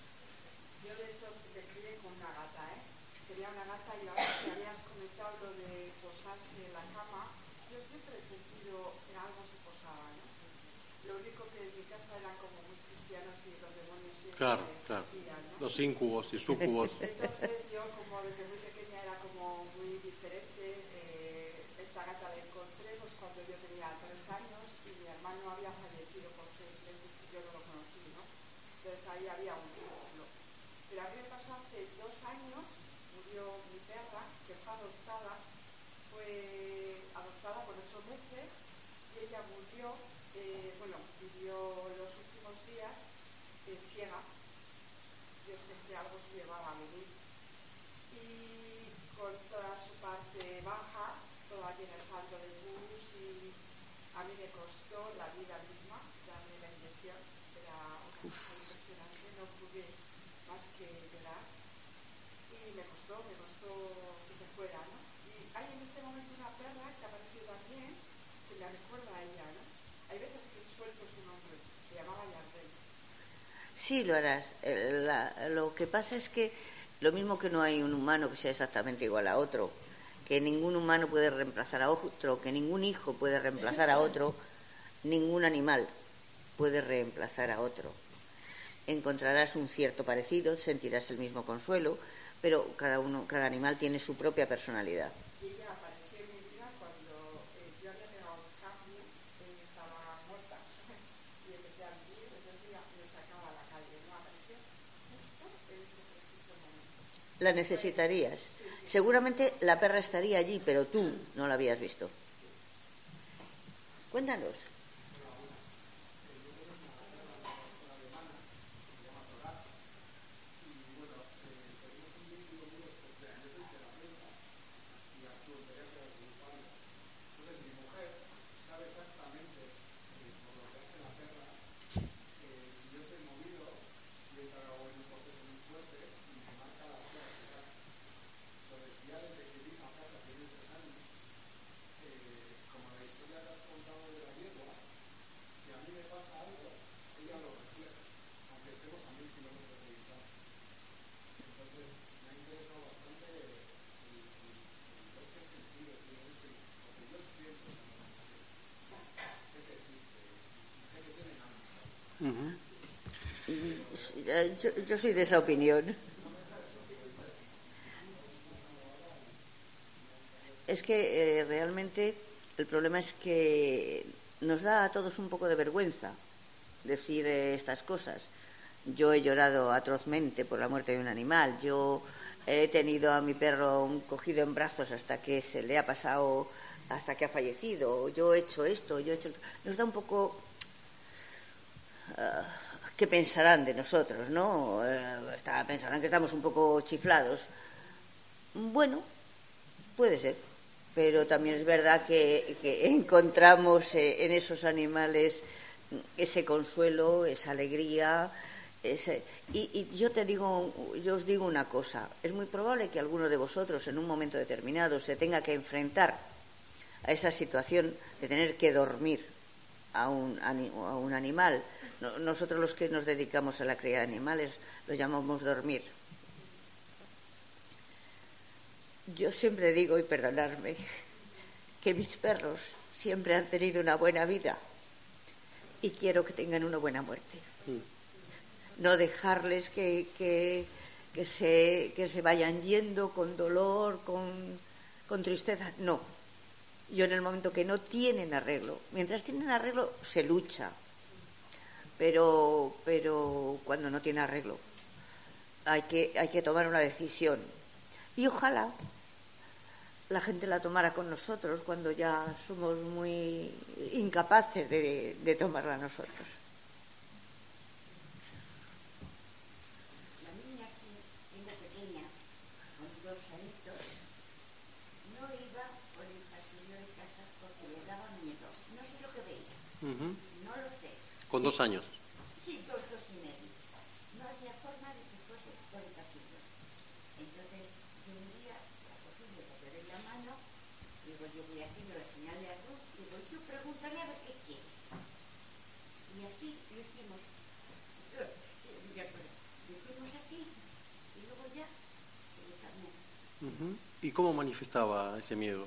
Yo de hecho me crié con una gata, ¿eh? Quería una gata y ahora que habías comentado lo de posarse en la cama, yo siempre he sentido que algo se posaba, ¿no? Lo único que en mi casa eran como muy cristianos y los demonios siempre Los incubos y sucubos. Entonces yo como desde muy pequeña era como muy diferente. eh, esta gata la encontré cuando yo tenía tres años y mi hermano había fallecido por seis meses y yo no lo conocí, ¿no? Entonces ahí había un vínculo. Pero a mí me pasó hace dos años, murió mi perra, que fue adoptada, fue adoptada por ocho meses y ella murió, eh, bueno, vivió los últimos días eh, ciega yo sé que algo se llevaba a vivir. Y con toda su parte baja, toda llena de saldo de pus y a mí me costó la vida misma darme la inyección. Era una cosa impresionante, no pude más que llorar. Y me costó, me costó que se fuera, ¿no? Y hay en este momento una perra que ha aparecido también que la recuerda a ella, ¿no? Hay veces que suelto su nombre, se llamaba Yardel. Sí, lo harás. Eh, la- lo que pasa es que lo mismo que no hay un humano que sea exactamente igual a otro, que ningún humano puede reemplazar a otro, que ningún hijo puede reemplazar a otro, ningún animal puede reemplazar a otro. Encontrarás un cierto parecido, sentirás el mismo consuelo, pero cada uno, cada animal tiene su propia personalidad. Y ella apareció en mi vida cuando eh, yo había pegado un cambio, ella estaba muerta y empecé a vivir, entonces ella me sacaba a la calle, ¿no? Apareció justo en ese preciso momento. La necesitarías. Seguramente la perra estaría allí, pero tú no la habías visto. Cuéntanos. Eh, Yo, soy de esa opinión. Es que eh, realmente el problema es que nos da a todos un poco de vergüenza decir eh, estas cosas. Yo he llorado atrozmente por la muerte de un animal. Yo he tenido a mi perro cogido en brazos hasta que se le ha pasado, hasta que ha fallecido. Yo he hecho esto, yo he hecho. Nos da un poco ah, qué pensarán de nosotros, ¿no? Eh, pensarán que estamos un poco chiflados. Bueno, puede ser, pero también es verdad que, que encontramos eh, en esos animales ese consuelo, esa alegría. ese- y, y yo te digo, yo os digo una cosa: es muy probable que alguno de vosotros en un momento determinado se tenga que enfrentar a esa situación de tener que dormir a un, a un animal. No- Nosotros los que nos dedicamos a la cría de animales lo llamamos dormir. Yo siempre digo, y perdonarme, que mis perros siempre han tenido una buena vida y quiero que tengan una buena muerte. No dejarles que, que, que se, que se vayan yendo con dolor, con, con tristeza. No. Yo en el momento que no tienen arreglo, mientras tienen arreglo se lucha, pero, pero cuando no tiene arreglo hay que, hay que tomar una decisión. Y ojalá la gente la tomara con nosotros cuando ya somos muy incapaces de, de tomarla nosotros. La niña que tengo pequeña, con dos añitos, no iba por el pasillo de casa porque le daba miedo. No sé lo que veía, Ujú. no lo sé. Con dos años. Sí, dos, dos y medio. No había forma de que fuese por el pasillo. Entonces, yo un día la cogí, le la mano, digo, yo voy haciendo la señal de arroz, digo, tú pregúntale a ver qué quiere. Y así lo hicimos. Acuerdo. Lo hicimos así, y luego ya se le calmó. ¿Y cómo manifestaba ese miedo?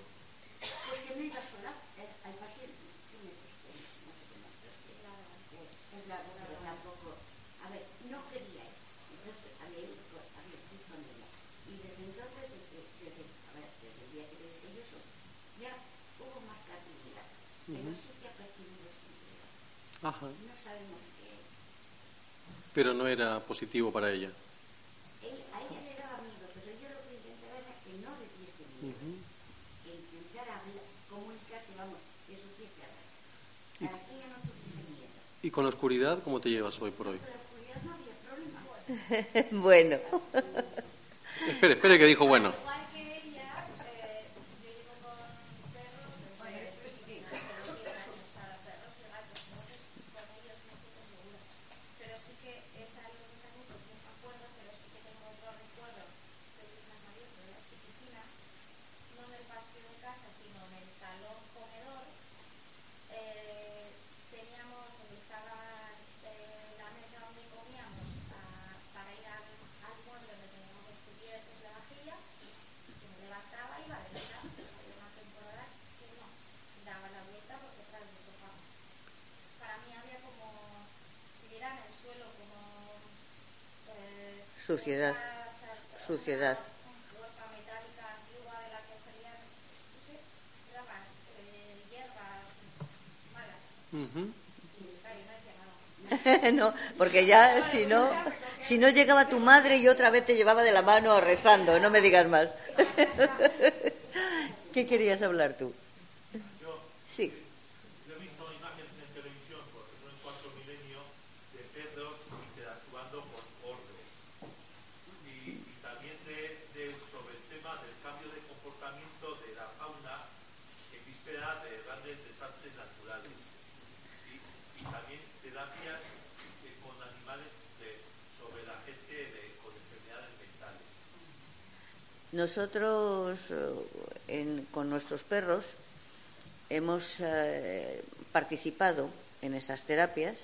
Porque no iba sola eh, al pasillo. ¿Qué me costó? No sé qué me costó. Es la pero tampoco. A ver, no quería ir. Entonces había ido con, había ido con ella. Y desde entonces, desde, desde, a ver, desde el día que le dije yo eso, ya hubo más tranquilidad. Pero sí que ha percibido sensibilidad. Ajá. No sabemos qué es. Pero no era positivo para ella. Él- a ella le daba miedo, pero yo lo que intentaba era que no le diese miedo. Que intentara comunicarse, vamos, que supiese hablar. Para que ella no tuviese miedo. ¿Y con la oscuridad cómo te llevas hoy por hoy? Con la oscuridad no había problema. bueno, Espere, espere que dijo bueno. Igual que ella, eh, yo llevo con perros desde chiquitina, pero 10 años para perros y gatos, entonces con ellos me siento segura. Pero sí que esa de los dos añitos no me acuerdo, pero sí que tengo otro recuerdo de que una mayor, pero era chiquitina, no en el pasillo de casa, sino en el salón comedor. Eh, teníamos donde estaba eh, la mesa donde comíamos a- para ir al, al mueble donde teníamos los cubiertos de vajilla que me levantaba y iba derecha pues había una temporada que no daba la vuelta porque detrás del sofá para mí había como si viera en el suelo como eh, Suciedad. puertas, Suciedad. una puerta metálica antigua de la que salían no sé ramas eh, hierbas malas Ujú. y claro, decía nada no, porque ya si no, si no llegaba tu madre y otra vez te llevaba de la mano rezando, no me digas más. ¿Qué querías hablar tú? Sí. Yo he visto imágenes en televisión, porque no en cuarto milenio, de perros interactuando con orbes. Y, y también de, de- sobre el tema del cambio de comportamiento de la fauna en víspera de grandes desastres naturales. Y, y también terapias eh, con animales de- sobre la gente de- con enfermedades mentales. Nosotros eh, en- con nuestros perros hemos eh, participado en esas terapias.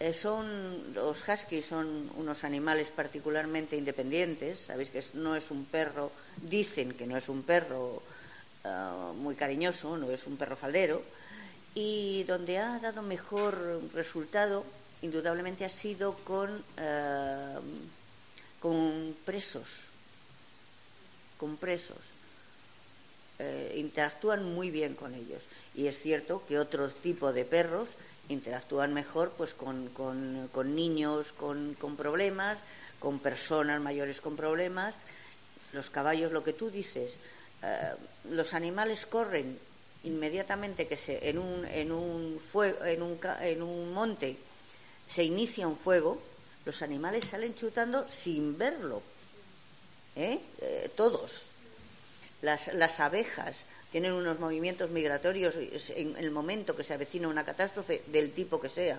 Eh, son los huskies son unos animales particularmente independientes. Sabéis que no es un perro, dicen que no es un perro muy cariñoso, no es un perro faldero. Y donde ha dado mejor resultado, indudablemente, ha sido con, con presos con presos. Eh, interactúan muy bien con ellos. Y es cierto que otro tipo de perros interactúan mejor pues con, con- niños con, con problemas, con personas mayores con problemas. Los caballos, lo que tú dices, eh, los animales corren inmediatamente que se, en, un, en, un fue- en, un, en un monte se inicia un fuego, los animales salen chutando sin verlo. ¿Eh? Eh, todos. Las, las abejas tienen unos movimientos migratorios en el momento que se avecina una catástrofe del tipo que sea.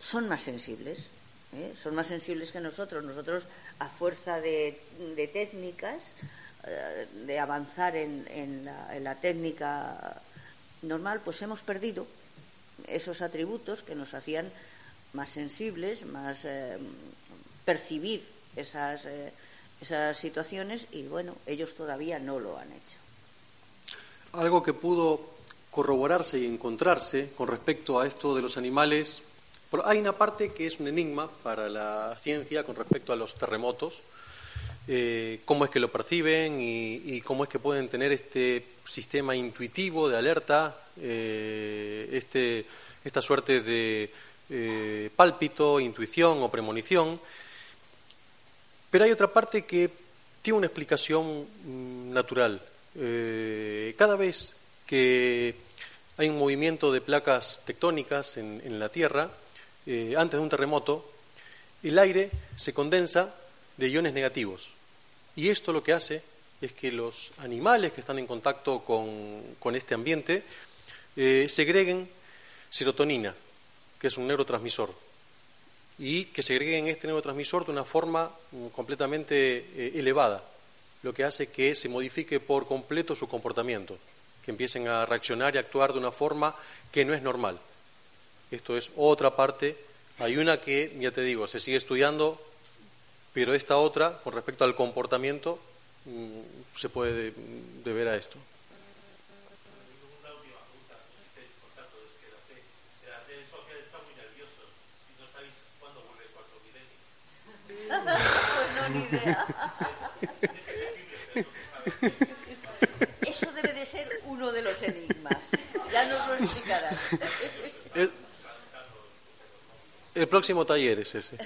Son más sensibles, ¿eh? son más sensibles que nosotros. Nosotros, a fuerza de, de técnicas, eh, de avanzar en, en la, en la técnica normal, pues hemos perdido esos atributos que nos hacían más sensibles, más percibir esas, esas situaciones y bueno, ellos todavía no lo han hecho. Algo que pudo corroborarse y encontrarse con respecto a esto de los animales, pero hay una parte que es un enigma para la ciencia con respecto a los terremotos, eh, cómo es que lo perciben y, cómo es que pueden tener este sistema intuitivo de alerta, eh, este, esta suerte de eh, pálpito, intuición o premonición. Pero hay otra parte que tiene una explicación mm, natural. Eh, cada vez que hay un movimiento de placas tectónicas en, la Tierra, eh, antes de un terremoto, el aire se condensa de iones negativos. Y esto lo que hace es que los animales que están en contacto con, con este ambiente eh, segreguen serotonina, que es un neurotransmisor, y que segreguen este neurotransmisor de una forma mm, completamente eh, elevada, lo que hace que se modifique por completo su comportamiento, que empiecen a reaccionar y actuar de una forma que no es normal. Esto es otra parte. Hay una que, ya te digo, se sigue estudiando, pero esta otra, con respecto al comportamiento, mm, se puede deber a esto. Una última pregunta, no sé si tenéis contacto, es que la sé. La red social está muy nervioso y no sabéis cuándo vuelve el cuarto milenio. Pues no, ni idea. Eso debe de ser uno de los enigmas. Ya nos lo explicarás. El, el próximo taller es ese.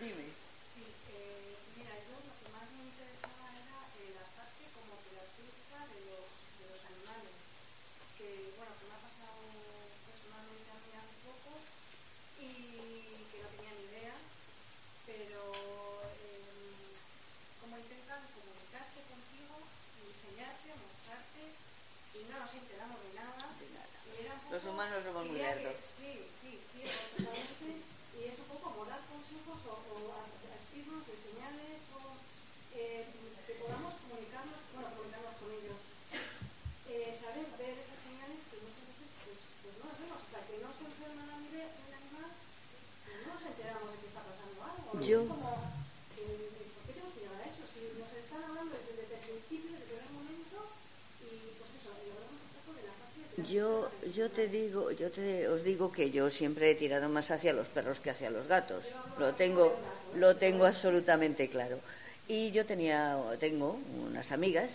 Dime. Sí, eh, mira, yo lo que más me interesaba era eh, la parte como terapéutica de los, de los animales, que bueno, que me ha pasado personalmente a mí hace poco y que no tenía ni idea, pero eh, cómo intentan comunicarse contigo, enseñarte, mostrarte y no nos enteramos de nada. Y era un Los poco- humanos somos muy diría que- lerdos. Sí, sí, sí, totalmente. Y es un poco como dar consejos o, o activos de señales o eh, que podamos comunicarnos, bueno, comunicarnos con ellos. Eh, saber ver esas señales que muchas veces pues, pues no las vemos. Hasta que no se enferma el animal, el animal pues no nos enteramos de que está pasando algo. ¿no? Yo- Es como, eh, ¿por qué tenemos que llegar a eso? Si nos están hablando desde, desde el principio, desde el primer momento, y pues eso, y hablamos un poco de la fase de Yo, yo te digo, yo te, os digo que yo siempre he tirado más hacia los perros que hacia los gatos. Lo tengo, lo tengo absolutamente claro. Y yo tenía, tengo unas amigas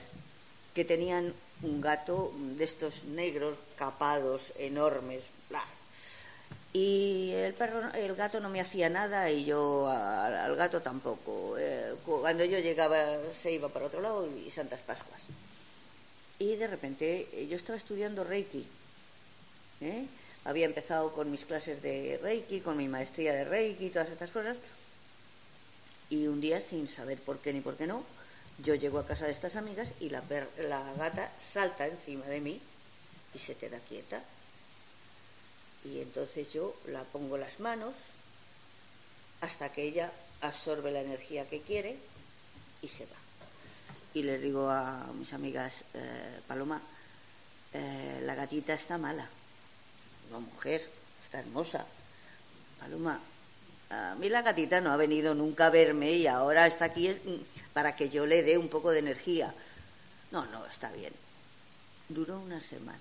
que tenían un gato de estos negros, capados, enormes, bla. Y el perro, el gato no me hacía nada y yo al, gato tampoco. Eh, cuando yo llegaba se iba para otro lado y Santas Pascuas. Y de repente eh, yo estaba estudiando Reiki. ¿Eh? Había empezado con mis clases de Reiki, con mi maestría de Reiki todas estas cosas. Y un día, sin saber por qué ni por qué no, yo llego a casa de estas amigas y la gata salta encima de mí y se queda quieta. Y entonces yo la pongo las manos hasta que ella absorbe la energía que quiere y se va y les digo a mis amigas, eh, Paloma, eh, la gatita está mala. No, mujer, está hermosa. Paloma, a mí la gatita no ha venido nunca a verme y ahora está aquí mm, para que yo le dé un poco de energía. No, no, está bien. Duró una semana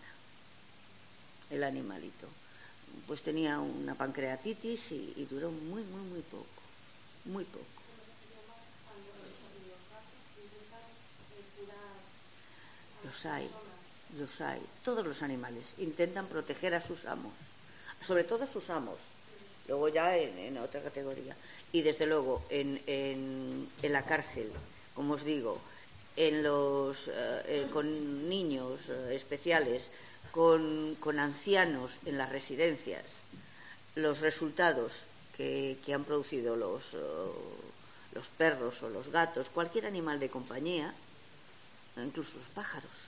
el animalito. Pues tenía una pancreatitis y, y duró muy, muy, muy poco. Muy poco. Los hay, los hay. Todos los animales intentan proteger a sus amos, sobre todo a sus amos. Luego ya en, otra categoría. Y desde luego en, en, la cárcel, como os digo, en los, eh, eh, con niños eh, especiales, con, con ancianos en las residencias, los resultados que, que han producido los, los perros o los gatos, cualquier animal de compañía, incluso los pájaros.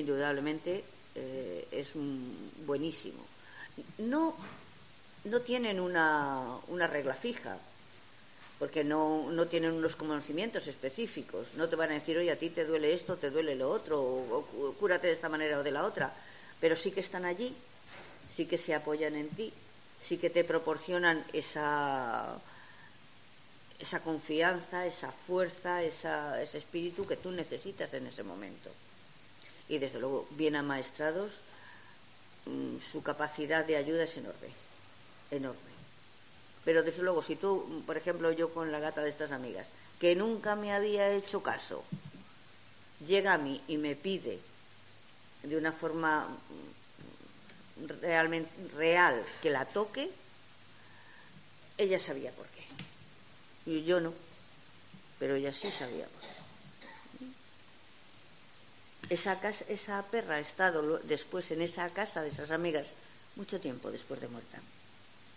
Indudablemente eh, es un- buenísimo. No, no tienen una, una regla fija, porque no, no tienen unos conocimientos específicos. No te van a decir, oye, a ti te duele esto, te duele lo otro, o, cúrate de esta manera o de la otra. Pero sí que están allí, sí que se apoyan en ti, sí que te proporcionan esa, esa confianza, esa fuerza, esa- ese espíritu que tú necesitas en ese momento. Y desde luego, bien amaestrados, mm, su capacidad de ayuda es enorme, enorme. Pero desde luego, si tú, mm, por ejemplo, yo con la gata de estas amigas, que nunca me había hecho caso, llega a mí y me pide de una forma mm, realmente real que la toque, ella sabía por qué. Y yo no, pero ella sí sabía por qué. Esa, casa, esa perra ha estado después en esa casa de esas amigas mucho tiempo después de muerta.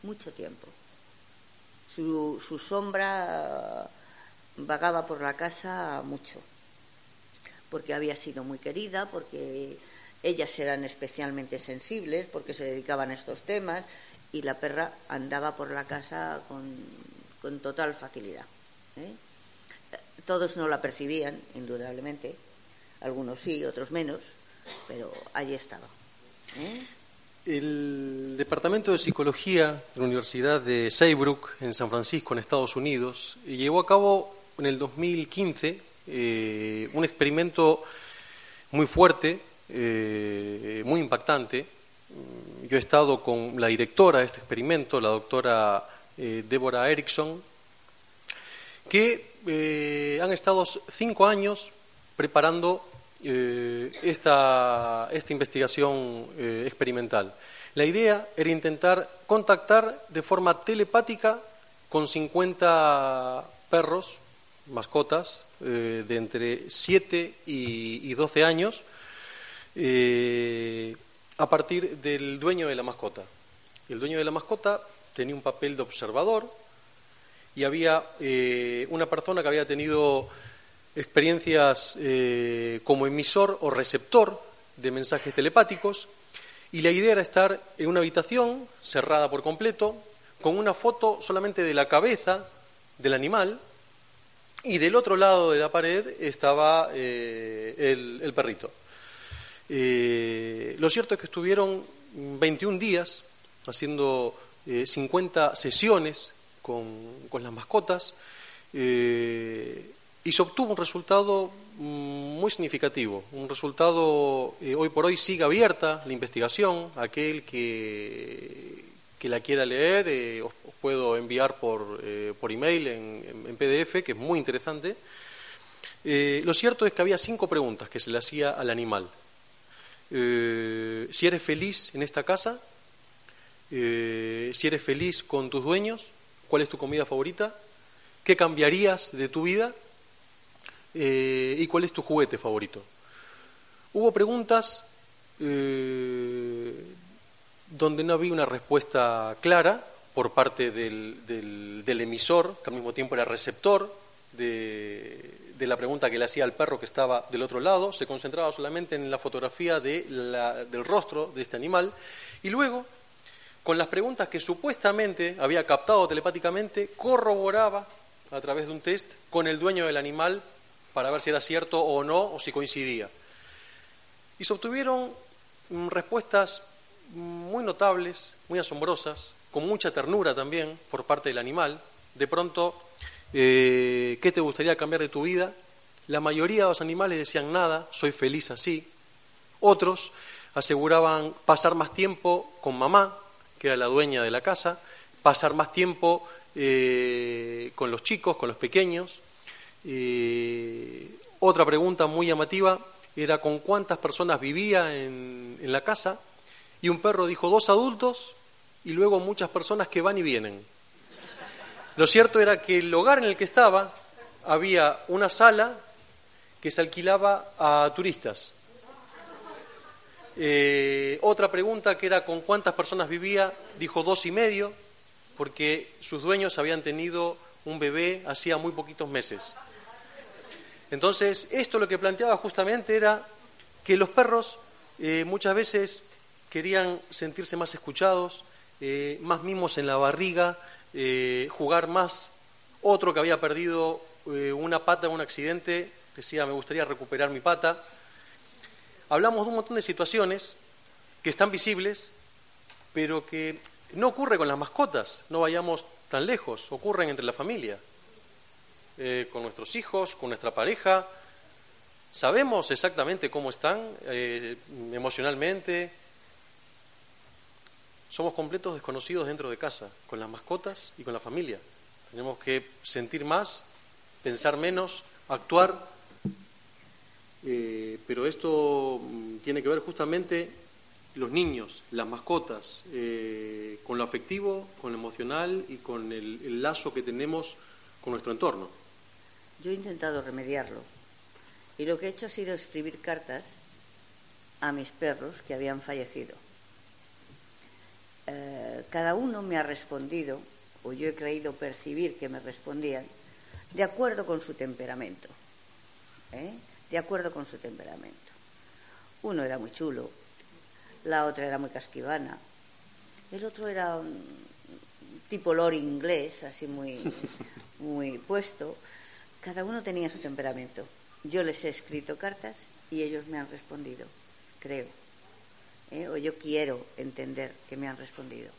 Mucho tiempo. Su, sombra vagaba por la casa mucho porque había sido muy querida, porque ellas eran especialmente sensibles, porque se dedicaban a estos temas, y la perra andaba por la casa con, con total facilidad. ¿eh? Todos no la percibían, indudablemente, algunos sí, otros menos, pero allí estaba. ¿eh? El Departamento de Psicología de la Universidad de Saybrook, en San Francisco, en Estados Unidos, llevó a cabo en el 2015 eh, un experimento muy fuerte, eh, muy impactante. Yo he estado con la directora de este experimento, la doctora eh, Débora Erickson, que eh, han estado cinco años preparando eh, esta, esta investigación eh, experimental. La idea era intentar contactar de forma telepática con 50 perros, mascotas, eh, de entre 7 y, y 12 años, eh, a partir del dueño de la mascota. El dueño de la mascota tenía un papel de observador y había eh, una persona que había tenido experiencias eh, como emisor o receptor de mensajes telepáticos y la idea era estar en una habitación cerrada por completo con una foto solamente de la cabeza del animal y del otro lado de la pared estaba eh, el, perrito. Eh, lo cierto es que estuvieron 21 días haciendo eh, 50 sesiones con, con las mascotas y se obtuvo un resultado mm, muy significativo. Un resultado, eh, hoy por hoy sigue abierta la investigación. Aquel que, que la quiera leer, eh, os, puedo enviar por, eh, por email en, en- PDF, que es muy interesante. Lo cierto es que había cinco preguntas que se le hacía al animal. Si eres feliz en esta casa, si eres feliz con tus dueños, cuál es tu comida favorita, qué cambiarías de tu vida Eh, y cuál es tu juguete favorito. Hubo preguntas eh, donde no había una respuesta clara por parte del, emisor, que al mismo tiempo era receptor de, la pregunta que le hacía al perro que estaba del otro lado, se concentraba solamente en la fotografía del rostro de este animal y luego, con las preguntas que supuestamente había captado telepáticamente, corroboraba a través de un test con el dueño del animal para ver si era cierto o no o si coincidía. Y se obtuvieron mm, respuestas muy notables, muy asombrosas, con mucha ternura también por parte del animal. De pronto, eh, ¿qué te gustaría cambiar de tu vida? La mayoría de los animales decían nada, soy feliz así. Otros aseguraban pasar más tiempo con mamá, que era la dueña de la casa, pasar más tiempo eh, con los chicos, con los pequeños. Eh, otra pregunta muy llamativa era con cuántas personas vivía en, la casa y un perro dijo dos adultos y luego muchas personas que van y vienen. Lo cierto era que el hogar en el que estaba había una sala que se alquilaba a turistas. Eh, otra pregunta que era con cuántas personas vivía, dijo dos y medio, porque sus dueños habían tenido un bebé hacía muy poquitos meses. Entonces, esto lo que planteaba justamente era que los perros eh, muchas veces querían sentirse más escuchados, eh, más mimos en la barriga, eh, jugar más. Otro que había perdido una pata en un accidente decía, me gustaría recuperar mi pata. Hablamos de un montón de situaciones que están visibles, pero que no ocurre con las mascotas, no vayamos tan lejos, ocurren entre la familia. Eh, con nuestros hijos, con nuestra pareja. Sabemos exactamente cómo están eh, emocionalmente. Somos completos desconocidos dentro de casa, con las mascotas y con la familia. Tenemos que sentir más, pensar menos, actuar. Eh, pero esto mm, tiene que ver justamente los niños, las mascotas, con lo afectivo, con lo emocional y con el lazo que tenemos con nuestro entorno. Yo he intentado remediarlo y lo que he hecho ha sido escribir cartas a mis perros que habían fallecido. Eh, cada uno me ha respondido, o yo he creído percibir que me respondían, de acuerdo con su temperamento. ¿eh? De acuerdo con su temperamento. Uno era muy chulo, la otra era muy casquivana, el otro era un tipo lord inglés, así muy, muy puesto. Cada uno tenía su temperamento. Yo les he escrito cartas y ellos me han respondido, creo. ¿eh? O yo quiero entender que me han respondido.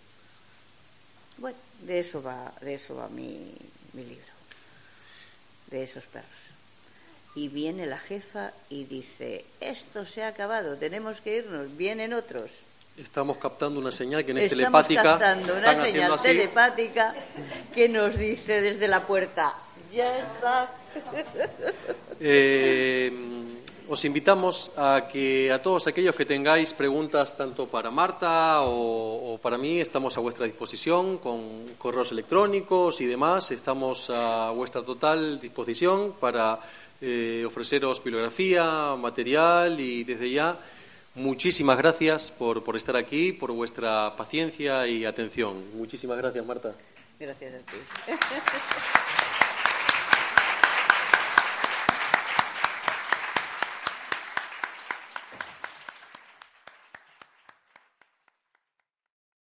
Bueno, de eso va, de eso va mi, mi libro, de esos perros. Y viene la jefa y dice, esto se ha acabado, tenemos que irnos, vienen otros. Estamos captando una señal que no es Estamos telepática. captando una señal telepática que nos dice desde la puerta, ya está. Eh, os invitamos a que a todos aquellos que tengáis preguntas tanto para Marta o, o para mí, estamos a vuestra disposición con correos electrónicos y demás. Estamos a vuestra total disposición para eh, ofreceros bibliografía, material y desde ya muchísimas gracias por, por estar aquí, por vuestra paciencia y atención. Muchísimas gracias, Marta. Gracias a ti.